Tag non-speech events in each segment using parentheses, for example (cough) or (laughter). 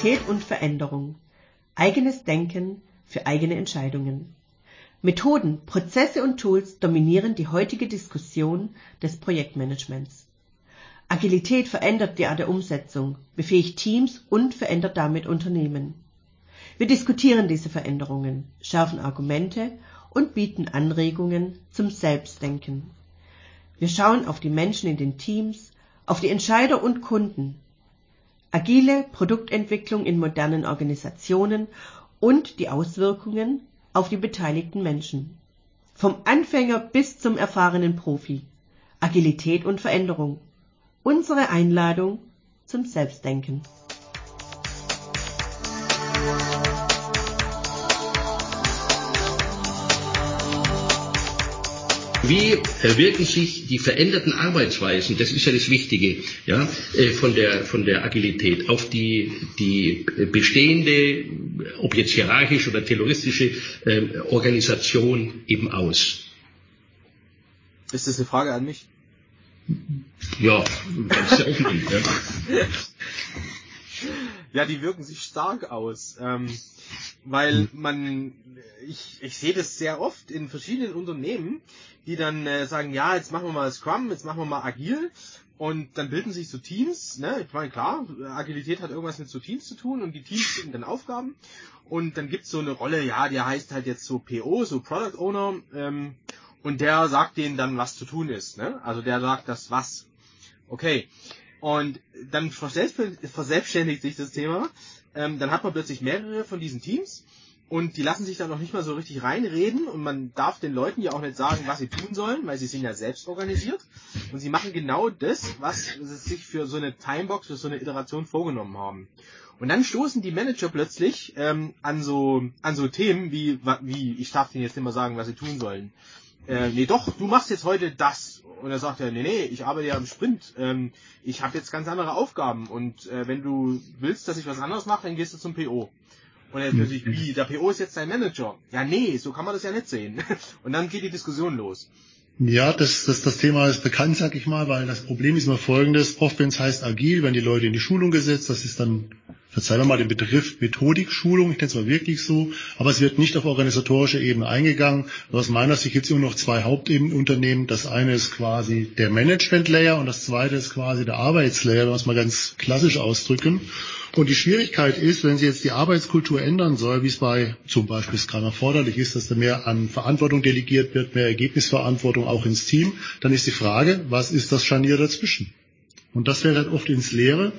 Agilität und Veränderung. Eigenes Denken für eigene Entscheidungen. Methoden, Prozesse und Tools dominieren die heutige Diskussion des Projektmanagements. Agilität verändert die Art der Umsetzung, befähigt Teams und verändert damit Unternehmen. Wir diskutieren diese Veränderungen, schärfen Argumente und bieten Anregungen zum Selbstdenken. Wir schauen auf die Menschen in den Teams, auf die Entscheider und Kunden, agile Produktentwicklung in modernen Organisationen und die Auswirkungen auf die beteiligten Menschen. Vom Anfänger bis zum erfahrenen Profi. Agilität und Veränderung. Unsere Einladung zum Selbstdenken. Wie wirken sich die veränderten Arbeitsweisen, das ist ja das Wichtige, ja, äh, von der, von der Agilität auf die, die bestehende, ob jetzt hierarchische oder terroristische äh, Organisation eben aus? Ist das eine Frage an mich? Ja, kannst du aufnehmen, ja. (laughs) ja, die wirken sich stark aus. Ähm, weil man, ich, ich sehe das sehr oft in verschiedenen Unternehmen, die dann äh, sagen, ja, jetzt machen wir mal Scrum, jetzt machen wir mal agil und dann bilden sich so Teams, ne? Ich meine, klar, Agilität hat irgendwas mit so Teams zu tun und die Teams kriegen dann Aufgaben und dann gibt's so eine Rolle, ja, die heißt halt jetzt so PO, so Product Owner, ähm, und der sagt denen dann, was zu tun ist, ne? Also der sagt das was. Okay. Und dann verselbstständigt sich das Thema. Ähm, dann hat man plötzlich mehrere von diesen Teams und die lassen sich dann noch nicht mal so richtig reinreden und man darf den Leuten ja auch nicht sagen, was sie tun sollen, weil sie sind ja selbst organisiert und sie machen genau das, was sie sich für so eine Timebox, für so eine Iteration vorgenommen haben. Und dann stoßen die Manager plötzlich ähm, an so an so Themen wie wie ich darf denen jetzt nicht mal sagen, was sie tun sollen. Äh, nee, doch, du machst jetzt heute das. Und er sagt er, nee, nee, ich arbeite ja im Sprint. Ähm, ich habe jetzt ganz andere Aufgaben und äh, wenn du willst, dass ich was anderes mache, dann gehst du zum PO. Und er ist natürlich, wie, der PO ist jetzt dein Manager. Ja, nee, so kann man das ja nicht sehen. (laughs) Und dann geht die Diskussion los. Ja, das, das, das Thema ist bekannt, sag ich mal, weil das Problem ist immer folgendes. Oft, wenn es heißt agil, werden die Leute in die Schulung gesetzt, das ist dann, verzeihen wir mal den Begriff Methodik-Schulung, ich nenne es mal wirklich so, aber es wird nicht auf organisatorische Ebene eingegangen. aus meiner Sicht gibt es immer noch zwei Hauptebenenunternehmen. Das eine ist quasi der Management-Layer und das zweite ist quasi der Arbeitslayer, wenn wir es mal ganz klassisch ausdrücken. Und die Schwierigkeit ist, wenn Sie jetzt die Arbeitskultur ändern soll, wie es bei zum Beispiel Scrum erforderlich ist, dass da mehr an Verantwortung delegiert wird, mehr Ergebnisverantwortung auch ins Team, dann ist die Frage, was ist das Scharnier dazwischen? Und das fällt halt oft ins Leere.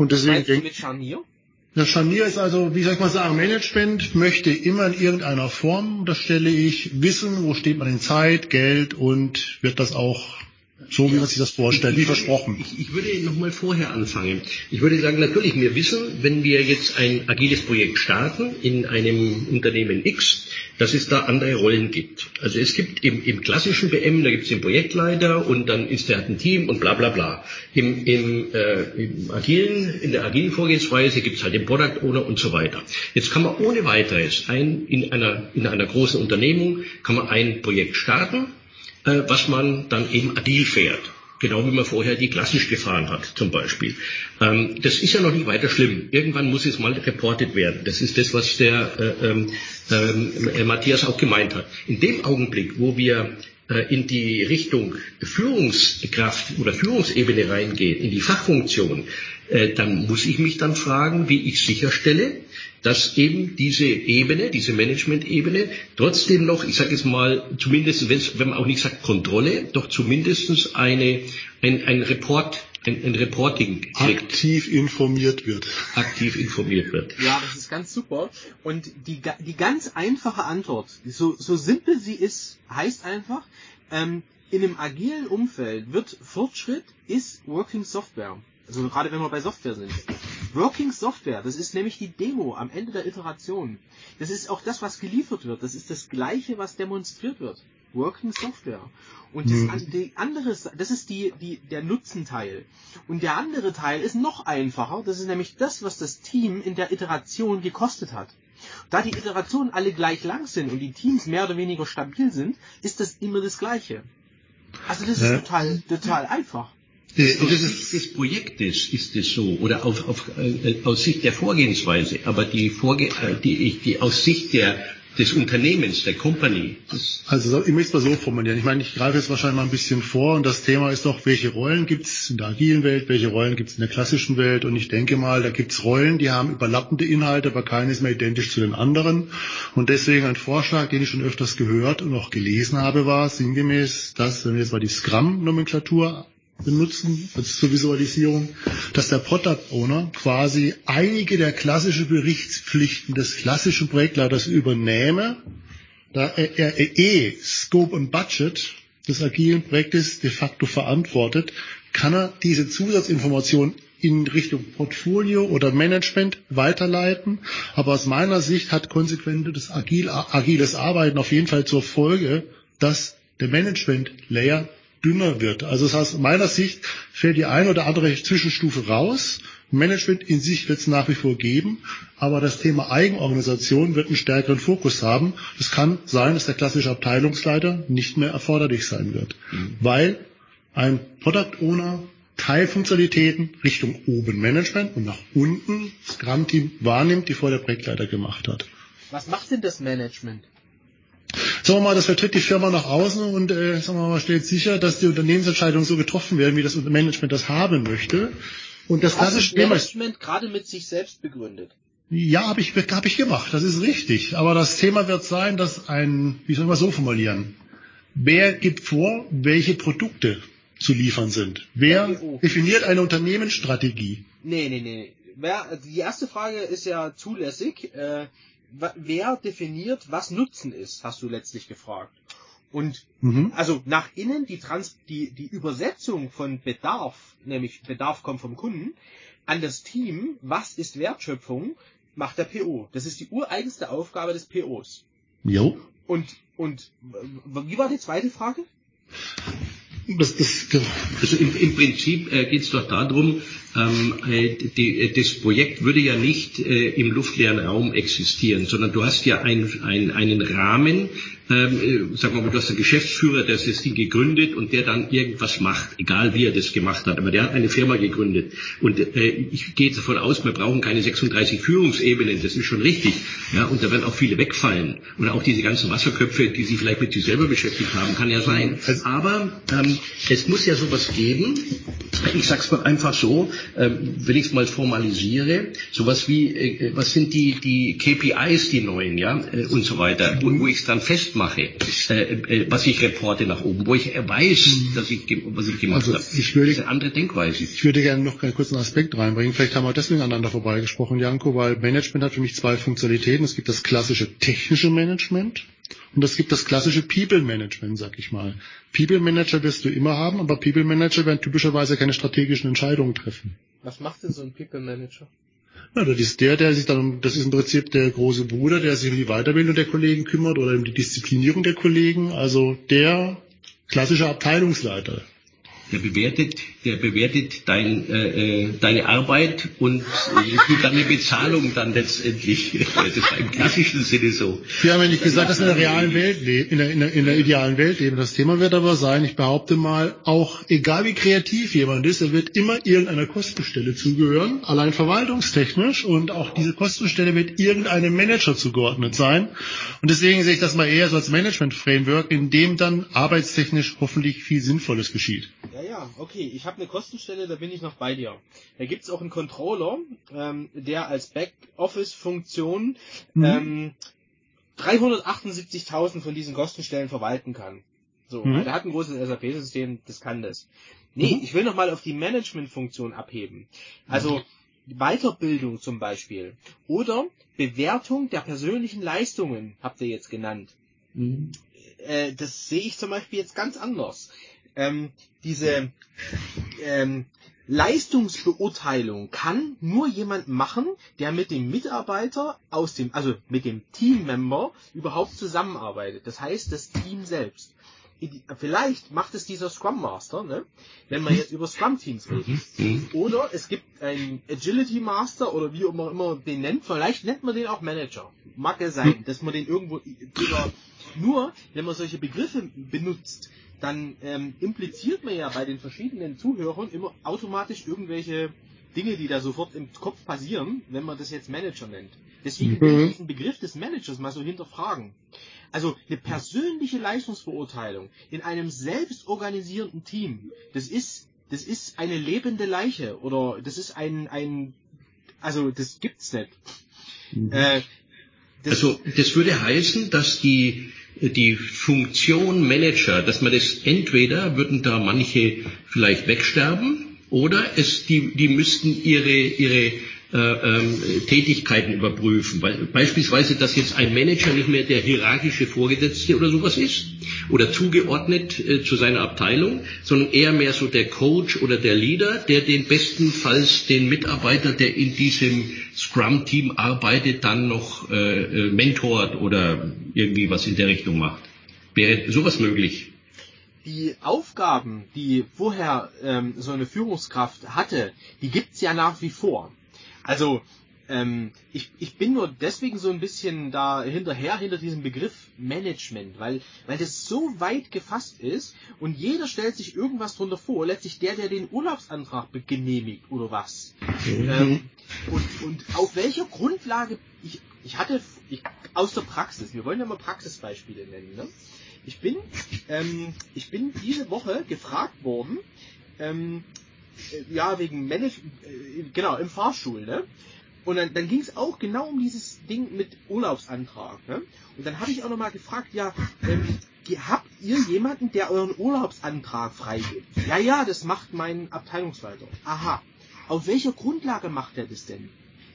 Und deswegen denke mit Scharnier? Das Scharnier ist also, wie soll ich mal sagen, Management möchte immer in irgendeiner Form, das stelle ich, wissen, wo steht man in Zeit, Geld und wird das auch so wie man sich das vorstellt, wie versprochen. Ich, ich würde nochmal vorher anfangen. Ich würde sagen, natürlich, wir wissen, wenn wir jetzt ein agiles Projekt starten in einem Unternehmen X, dass es da andere Rollen gibt. Also es gibt im, im klassischen BM, da gibt es den Projektleiter und dann ist der ein Team und bla bla bla. Im, im, äh, im agilen, in der agilen Vorgehensweise gibt es halt den Product Owner und so weiter. Jetzt kann man ohne weiteres ein, in, einer, in einer großen Unternehmung kann man ein Projekt starten äh, was man dann eben agil fährt. Genau wie man vorher die klassisch gefahren hat, zum Beispiel. Ähm, das ist ja noch nicht weiter schlimm. Irgendwann muss es mal reportet werden. Das ist das, was der äh, äh, Matthias auch gemeint hat. In dem Augenblick, wo wir in die Richtung Führungskraft oder Führungsebene reingehen, in die Fachfunktion, äh, dann muss ich mich dann fragen, wie ich sicherstelle, dass eben diese Ebene, diese Management-Ebene trotzdem noch, ich sage jetzt mal, zumindest, wenn man auch nicht sagt Kontrolle, doch zumindest eine, ein, ein Report, ein, ein Reporting kriegt. Aktiv informiert wird. Aktiv informiert wird. Ja, das ist ganz super. Und die, die ganz einfache Antwort, so, so simpel sie ist, heißt einfach, ähm, in einem agilen Umfeld wird Fortschritt ist Working Software. Also gerade wenn wir bei Software sind. Working Software, das ist nämlich die Demo am Ende der Iteration. Das ist auch das, was geliefert wird. Das ist das Gleiche, was demonstriert wird. Working Software. Und das, mhm. die andere, das ist die, die, der Nutzenteil. Und der andere Teil ist noch einfacher. Das ist nämlich das, was das Team in der Iteration gekostet hat. Da die Iterationen alle gleich lang sind und die Teams mehr oder weniger stabil sind, ist das immer das Gleiche. Also das ist total, total einfach. Äh, aus Sicht des Projektes ist es so oder auf, auf, äh, aus Sicht der Vorgehensweise, aber die, Vorge äh, die, die aus Sicht der des Unternehmens, der Company. also ich möchte es mal so formulieren. Ich meine, ich greife jetzt wahrscheinlich mal ein bisschen vor und das Thema ist doch, welche Rollen gibt es in der agilen Welt, welche Rollen gibt es in der klassischen Welt und ich denke mal, da gibt es Rollen, die haben überlappende Inhalte, aber keine ist mehr identisch zu den anderen und deswegen ein Vorschlag, den ich schon öfters gehört und auch gelesen habe, war sinngemäß, dass, wenn wir jetzt mal die Scrum-Nomenklatur benutzen, also zur Visualisierung, dass der Product Owner quasi einige der klassischen Berichtspflichten des klassischen Projektleiters übernehme, da er, eh Scope und Budget des agilen Projektes de facto verantwortet, kann er diese Zusatzinformation in Richtung Portfolio oder Management weiterleiten. Aber aus meiner Sicht hat konsequentes agil, agiles Arbeiten auf jeden Fall zur Folge, dass der Management Layer dünner wird. Also das heißt, aus meiner Sicht fällt die eine oder andere Zwischenstufe raus. Management in sich wird es nach wie vor geben, aber das Thema Eigenorganisation wird einen stärkeren Fokus haben. Es kann sein, dass der klassische Abteilungsleiter nicht mehr erforderlich sein wird, mhm. weil ein Product Owner Teilfunktionalitäten Richtung oben Management und nach unten das Scrum-Team wahrnimmt, die vorher der Projektleiter gemacht hat. Was macht denn das Management? Sagen wir mal, das vertritt die Firma nach außen und äh, sagen wir mal, stellt sicher, dass die Unternehmensentscheidungen so getroffen werden, wie das Management das haben möchte. Und das klassische Thema Management gerade mit sich selbst begründet. Ja, habe ich, hab ich gemacht, das ist richtig. Aber das Thema wird sein, dass ein, wie soll man so formulieren, wer gibt vor, welche Produkte zu liefern sind? Wer definiert eine Unternehmensstrategie? Nee, nee, nee. Wer, die erste Frage ist ja zulässig. Äh, wer definiert, was Nutzen ist, hast du letztlich gefragt. Und mhm. also nach innen die, Trans die, die Übersetzung von Bedarf, nämlich Bedarf kommt vom Kunden, an das Team, was ist Wertschöpfung, macht der PO. Das ist die ureigenste Aufgabe des POs. Jo. Und, und wie war die zweite Frage? Das, das, also im, im Prinzip äh, geht es doch darum, ähm, äh, die, das Projekt würde ja nicht äh, im luftleeren Raum existieren, sondern du hast ja ein, ein, einen Rahmen, ähm, äh, sagen wir mal, du hast einen Geschäftsführer, der das Ding gegründet und der dann irgendwas macht, egal wie er das gemacht hat, aber der hat eine Firma gegründet. Und äh, ich gehe davon aus, wir brauchen keine 36 Führungsebenen, das ist schon richtig. Ja, und da werden auch viele wegfallen. Oder auch diese ganzen Wasserköpfe, die sich vielleicht mit sich selber beschäftigt haben, kann ja sein. Aber ähm, es muss ja sowas geben, ich sag's mal einfach so, ähm, wenn ich es mal formalisiere, sowas wie, äh, was sind die, die KPIs, die neuen, ja, äh, und so weiter, wo, wo ich es dann festmache, äh, äh, was ich reporte nach oben, wo ich weiß, mhm. dass ich, was ich gemacht also, habe. Ich würde, das ist eine andere Denkweise. Ich würde gerne noch einen kurzen Aspekt reinbringen. Vielleicht haben wir deswegen aneinander vorbeigesprochen, Janko, weil Management hat für mich zwei Funktionalitäten. Es gibt das klassische technische Management und es gibt das klassische People Management, sag ich mal. People Manager wirst du immer haben, aber People Manager werden typischerweise keine strategischen Entscheidungen treffen. Was macht denn so ein People Manager? Ja, das ist der, der sich dann, das ist im Prinzip der große Bruder, der sich um die Weiterbildung der Kollegen kümmert oder um die Disziplinierung der Kollegen. Also der klassische Abteilungsleiter. Der bewertet, der bewertet dein, äh, äh deine Arbeit und äh, gibt dann eine Bezahlung dann letztendlich. (laughs) Das ist im klassischen Sinne so. Wir haben ja nicht gesagt, dass wir in der realen Welt leben, in der, in, der, in der idealen Welt leben. Das Thema wird aber sein, ich behaupte mal, auch egal wie kreativ jemand ist, er wird immer irgendeiner Kostenstelle zugehören, allein verwaltungstechnisch und auch diese Kostenstelle wird irgendeinem Manager zugeordnet sein. Und deswegen sehe ich das mal eher so als Management-Framework, in dem dann arbeitstechnisch hoffentlich viel Sinnvolles geschieht. Ja, ja, okay. Ich habe eine Kostenstelle, da bin ich noch bei dir. Da gibt's auch einen Controller, ähm, der als Backoffice-Funktion mhm. ähm, 378.000 von diesen Kostenstellen verwalten kann. So, mhm. der hat ein großes SAP-System, das kann das. Nee, mhm. ich will noch mal auf die Management-Funktion abheben. Also Weiterbildung zum Beispiel oder Bewertung der persönlichen Leistungen habt ihr jetzt genannt. Mhm. Äh, das sehe ich zum Beispiel jetzt ganz anders ähm, diese ähm, Leistungsbeurteilung kann nur jemand machen, der mit dem Mitarbeiter aus dem, also mit dem Teammember überhaupt zusammenarbeitet. Das heißt, das Team selbst. Vielleicht macht es dieser Scrum Master, ne? wenn wir jetzt über Scrum Teams reden. Mhm. Oder es gibt einen Agility Master oder wie man immer den nennt. Vielleicht nennt man den auch Manager. Mag ja sein, dass man den irgendwo nur wenn man solche Begriffe benutzt, dann ähm, impliziert man ja bei den verschiedenen Zuhörern immer automatisch irgendwelche Dinge, die da sofort im Kopf passieren, wenn man das jetzt Manager nennt. Deswegen will ich diesen Begriff des Managers mal so hinterfragen. Also eine persönliche Leistungsbeurteilung in einem selbstorganisierten Team, das ist, das ist eine lebende Leiche oder das ist ein, ein also das gibt's nicht. Äh, das, Also das würde heißen, dass die, die Funktion Manager, dass man das entweder würden da manche vielleicht wegsterben oder es, die, die müssten ihre, ihre Tätigkeiten überprüfen. Weil, beispielsweise, dass jetzt ein Manager nicht mehr der hierarchische Vorgesetzte oder sowas ist oder zugeordnet äh, zu seiner Abteilung, sondern eher mehr so der Coach oder der Leader, der den bestenfalls den Mitarbeiter, der in diesem Scrum-Team arbeitet, dann noch äh, äh, mentort oder irgendwie was in der Richtung macht. Wäre sowas möglich? die Aufgaben, die vorher ähm, so eine Führungskraft hatte, die gibt's ja nach wie vor. Also ähm, ich, ich bin nur deswegen so ein bisschen da hinterher hinter diesem Begriff Management, weil, weil das so weit gefasst ist und jeder stellt sich irgendwas drunter vor, letztlich der, der den Urlaubsantrag genehmigt oder was. Ähm, und, und auf welcher Grundlage, ich, ich hatte ich, aus der Praxis, wir wollen ja mal Praxisbeispiele nennen, ne? Ich bin, ähm, ich bin diese Woche gefragt worden, ähm, äh, ja, wegen Manage, äh, genau, im Fahrstuhl, ne? Und dann, dann ging es auch genau um dieses Ding mit Urlaubsantrag, ne? Und dann habe ich auch nochmal gefragt, ja, ähm, habt ihr jemanden, der euren Urlaubsantrag freigibt? Ja, ja, das macht mein Abteilungsleiter. Aha. Auf welcher Grundlage macht er das denn?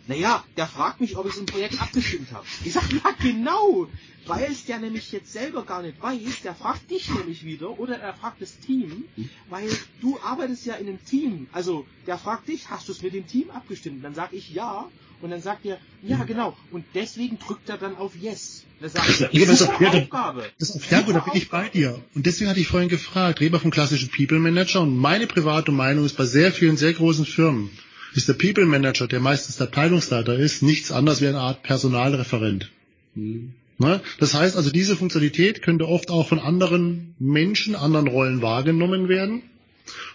Naja, der fragt mich, ob ich im Projekt abgestimmt habe. Ich sag, ja genau, weil es der nämlich jetzt selber gar nicht weiß, der fragt dich nämlich wieder oder er fragt das Team, weil du arbeitest ja in einem Team. Also der fragt dich, hast du es mit dem Team abgestimmt? Dann sag ich ja und dann sagt er, ja genau. Und deswegen drückt er dann auf Yes. Dann sag ich, Ja, aber das- super ja, Aufgabe. Das ist, ja gut, da bin ich bei dir. Und deswegen hatte ich vorhin gefragt, reden wir vom klassischen People Manager und meine private Meinung ist bei sehr vielen, sehr großen Firmen, ist der People Manager, der meistens der Abteilungsleiter ist, nichts anderes wie eine Art Personalreferent. Ne? Das heißt also, diese Funktionalität könnte oft auch von anderen Menschen, anderen Rollen wahrgenommen werden.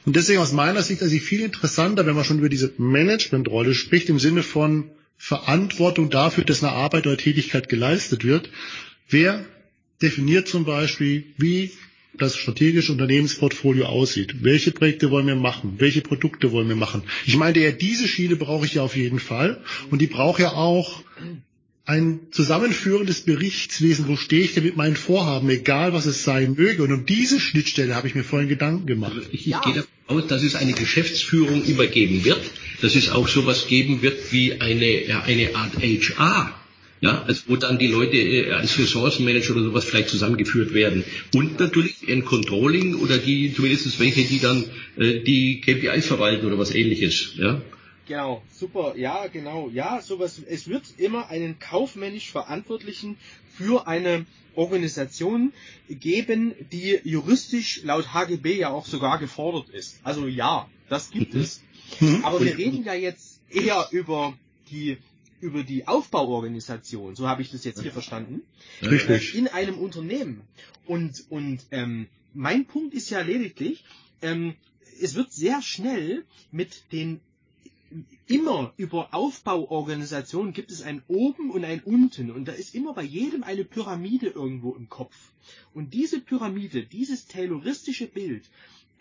Und deswegen aus meiner Sicht ist sie viel interessanter, wenn man schon über diese Managementrolle spricht, im Sinne von Verantwortung dafür, dass eine Arbeit oder Tätigkeit geleistet wird. Wer definiert zum Beispiel, wie das strategische Unternehmensportfolio aussieht. Welche Projekte wollen wir machen? Welche Produkte wollen wir machen? Ich meine, ja, diese Schiene brauche ich ja auf jeden Fall. Und die braucht ja auch ein Zusammenführen des Berichtswesens, wo stehe ich denn mit meinen Vorhaben, egal was es sein möge. Und um diese Schnittstelle habe ich mir vorhin Gedanken gemacht. Ich, ich Ja. gehe davon aus, dass es eine Geschäftsführung übergeben wird, dass es auch sowas geben wird wie eine, eine Art HR. Ja, also wo dann die Leute äh, als Ressourcenmanager oder sowas vielleicht zusammengeführt werden. Und natürlich ein Controlling oder die, zumindest welche, die dann äh, die KPIs verwalten oder was ähnliches. Ja. Genau, super, ja, genau, ja, sowas. Es wird immer einen kaufmännisch Verantwortlichen für eine Organisation geben, die juristisch laut HGB ja auch sogar gefordert ist. Also ja, das gibt Mhm. es. Mhm. Aber wir reden ja jetzt eher über die über die Aufbauorganisation, so habe ich das jetzt hier verstanden, Richtig. äh, in einem Unternehmen. Und und ähm, mein Punkt ist ja lediglich, ähm, es wird sehr schnell mit den immer über Aufbauorganisationen gibt es ein oben und ein unten und da ist immer bei jedem eine Pyramide irgendwo im Kopf. Und diese Pyramide, dieses tayloristische Bild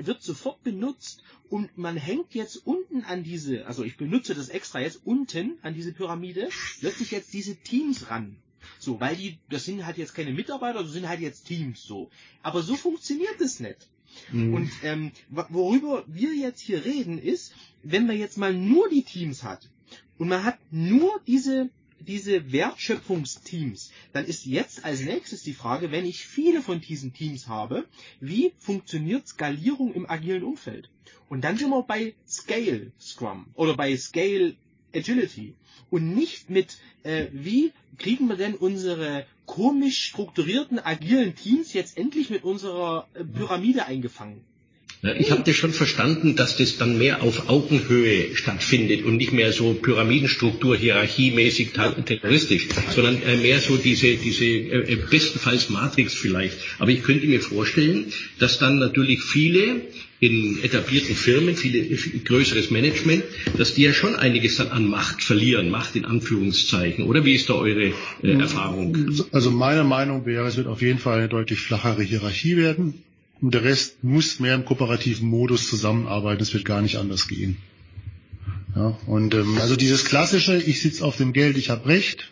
wird sofort benutzt und man hängt jetzt unten an diese, also ich benutze das extra jetzt unten an diese Pyramide, plötzlich jetzt diese Teams ran. So, weil die, das sind halt jetzt keine Mitarbeiter, das sind halt jetzt Teams so. Aber so funktioniert es nicht. Und ähm, worüber wir jetzt hier reden ist, wenn man jetzt mal nur die Teams hat und man hat nur diese diese Wertschöpfungsteams, dann ist jetzt als nächstes die Frage, wenn ich viele von diesen Teams habe, wie funktioniert Skalierung im agilen Umfeld? Und dann sind wir bei Scale Scrum oder bei Scale Agility und nicht mit, äh, wie kriegen wir denn unsere komisch strukturierten, agilen Teams jetzt endlich mit unserer äh, Pyramide eingefangen. Ja, ich habe das schon verstanden, dass das dann mehr auf Augenhöhe stattfindet und nicht mehr so Pyramidenstruktur, hierarchiemäßig terroristisch, sondern äh, mehr so diese, diese äh, bestenfalls Matrix vielleicht. Aber ich könnte mir vorstellen, dass dann natürlich viele in etablierten Firmen, viele, viel größeres Management, dass die ja schon einiges dann an Macht verlieren, Macht in Anführungszeichen. Oder wie ist da eure äh, Erfahrung? Also meine Meinung wäre, es wird auf jeden Fall eine deutlich flachere Hierarchie werden. Und der Rest muss mehr im kooperativen Modus zusammenarbeiten. Es wird gar nicht anders gehen. Ja, und ähm, also dieses klassische, ich sitze auf dem Geld, ich habe Recht,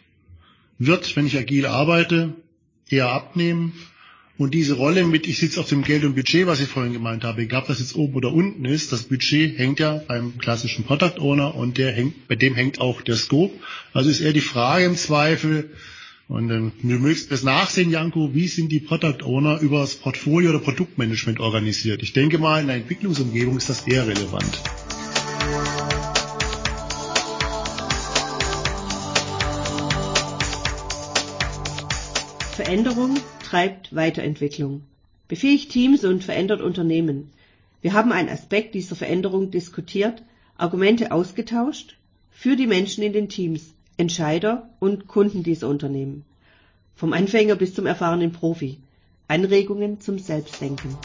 wird, wenn ich agil arbeite, eher abnehmen. Und diese Rolle mit, ich sitze auf dem Geld und Budget, was ich vorhin gemeint habe, egal ob das jetzt oben oder unten ist, das Budget hängt ja beim klassischen Product Owner und der hängt, bei dem hängt auch der Scope. Also ist eher die Frage im Zweifel, und ähm, du mögst das nachsehen, Janko, wie sind die Product Owner über das Portfolio oder Produktmanagement organisiert? Ich denke mal, in der Entwicklungsumgebung ist das eher relevant. Veränderung treibt Weiterentwicklung, befähigt Teams und verändert Unternehmen. Wir haben einen Aspekt dieser Veränderung diskutiert, Argumente ausgetauscht für die Menschen in den Teams, Entscheider und Kunden dieser Unternehmen. Vom Anfänger bis zum erfahrenen Profi. Anregungen zum Selbstdenken.